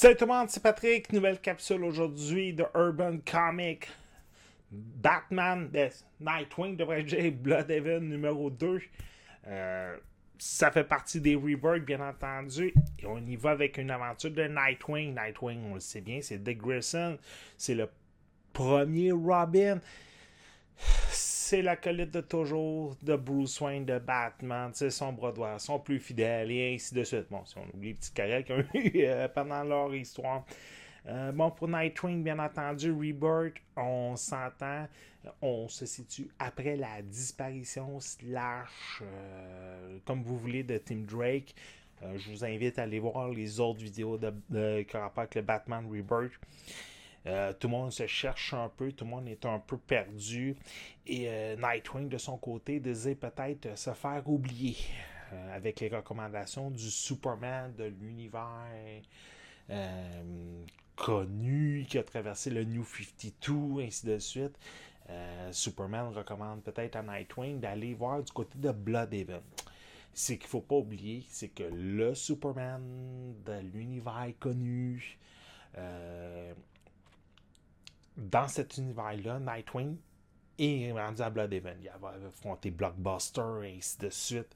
Salut tout le monde, c'est Patrick. Nouvelle capsule aujourd'hui de Urban Comic. Batman, de Nightwing devrait dire Blood Heaven numéro 2. Euh, ça fait partie des Rebirth, bien entendu. Et on y va avec une aventure de Nightwing. Nightwing, on le sait bien, c'est Dick Grayson. C'est le premier Robin c'est l'acolyte de toujours de Bruce Wayne, de Batman, c'est son bras droit, son plus fidèle, et ainsi de suite. Bon, si on oublie les petites carrières qu'ils ont eu euh, pendant leur histoire. Euh, bon, pour Nightwing, bien entendu, Rebirth, on s'entend, on se situe après la disparition slash, euh, comme vous voulez, de Tim Drake. je vous invite à aller voir les autres vidéos de, de, rapport avec le Batman Rebirth. Euh, tout le monde se cherche un peu, tout le monde est un peu perdu. Et euh, Nightwing, de son côté, désire peut-être se faire oublier euh, avec les recommandations du Superman de l'univers connu qui a traversé le New 52, ainsi de suite. Superman recommande peut-être à Nightwing d'aller voir du côté de Bloodhaven c'est qu'il faut pas oublier, c'est que le Superman de l'univers connu dans cet univers-là, Nightwing est rendu à Bloodhaven. Il va affronter Blockbuster et ainsi de suite.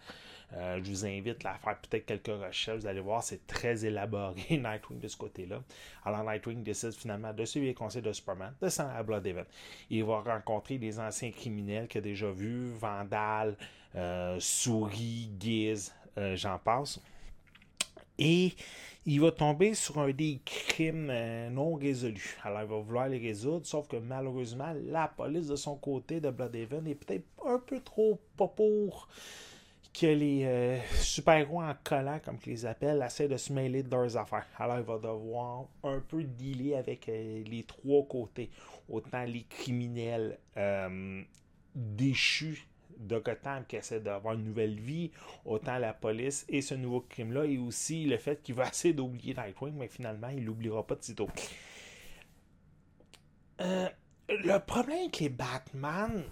Euh, je vous invite à faire peut-être quelques recherches. Vous allez voir, c'est très élaboré, Nightwing, de ce côté-là. Alors, Nightwing décide finalement de suivre les conseils de Superman, de s'en à Bloodhaven. Il va rencontrer des anciens criminels qu'il a déjà vus, Vandal, euh, Souris, Giz, euh, j'en passe. Et il va tomber sur un des crimes euh, non résolus. Alors, il va vouloir les résoudre, sauf que malheureusement, la police de son côté de Bloodhaven est peut-être un peu trop pas pour que les euh, super-héros en collant, comme qu'ils les appellent, essaient de se mêler de leurs affaires. Alors, il va devoir un peu dealer avec euh, les trois côtés. Autant les criminels déchus de Gotham qui essaie d'avoir une nouvelle vie, autant la police et ce nouveau crime-là, et aussi le fait qu'il va essayer d'oublier Nightwing, mais finalement, il l'oubliera pas de sitôt. Euh, le problème avec les Batman,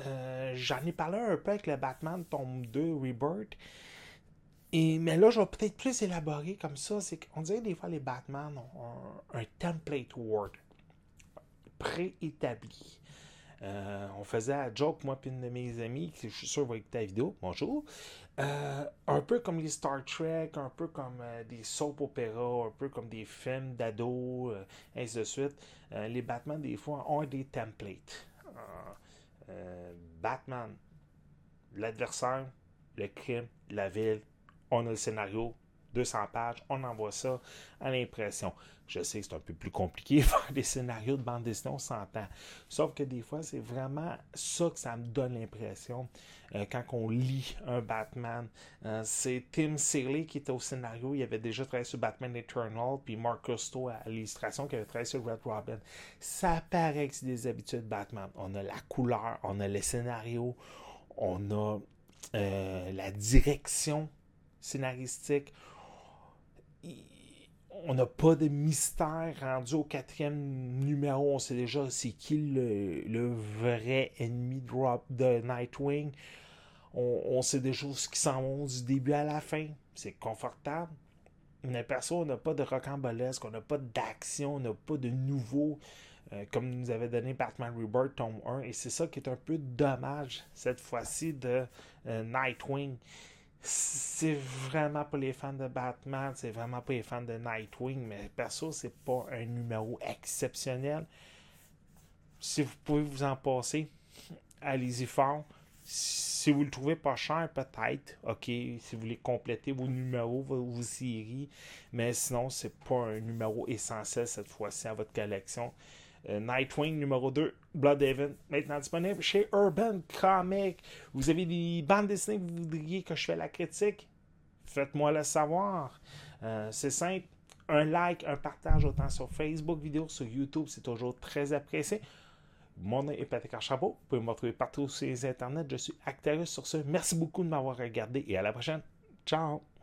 euh, j'en ai parlé un peu avec le Batman Tomb 2 Rebirth, et, mais là, je vais peut-être plus élaborer comme ça. C'est qu'on dirait des fois les Batman ont un template word préétabli. Euh, on faisait à joke, moi et une de mes amis, qui je suis sûr va écouter la vidéo, bonjour. Euh, un peu comme les Star Trek, un peu comme euh, des soap opéras, un peu comme des films d'ados, ainsi de suite. les Batman, des fois, ont des templates. Batman, l'adversaire, le crime, la ville, on a le scénario, 200 pages, on envoie ça à l'impression. Je sais que c'est un peu plus compliqué faire des scénarios de bande dessinée, on s'entend. Sauf que des fois, c'est vraiment ça que ça me donne l'impression euh, quand on lit un Batman. Euh, c'est Tim Seeley qui était au scénario, il avait déjà travaillé sur Batman Eternal, puis Mark Costo à l'illustration qui avait travaillé sur Red Robin. Ça paraît que c'est des habitudes Batman. On a la couleur, on a les scénarios, on a euh, la direction scénaristique on n'a pas de mystère rendu au quatrième numéro. On sait déjà c'est qui le, vrai ennemi de, Nightwing. On, sait déjà ce qui s'en va du début à la fin. C'est confortable. Mais perso, on n'a pas de rocambolesque, on n'a pas d'action, on n'a pas de nouveau, euh, comme nous avait donné Batman Rebirth tome 1. Et c'est ça qui est un peu dommage cette fois-ci de euh, Nightwing c'est vraiment pas les fans de Batman, c'est vraiment pas les fans de Nightwing, mais perso, c'est pas un numéro exceptionnel. Si vous pouvez vous en passer, allez-y fort. Si vous le trouvez pas cher, peut-être, ok, si vous voulez compléter vos numéros, vos, vos séries, mais sinon, c'est pas un numéro essentiel cette fois-ci à votre collection. Euh, Nightwing numéro 2, Bloodhaven, maintenant disponible chez Urban Comics. Vous avez des bandes dessinées que vous voudriez que je fasse la critique? Faites-moi le savoir. Euh, c'est simple. Un like, un partage autant sur Facebook vidéo, sur YouTube, c'est toujours très apprécié. Mon nom est Patrick Archambault. Vous pouvez me retrouver partout sur les internets. Je suis Actarus sur ce. Merci beaucoup de m'avoir regardé et à la prochaine. Ciao!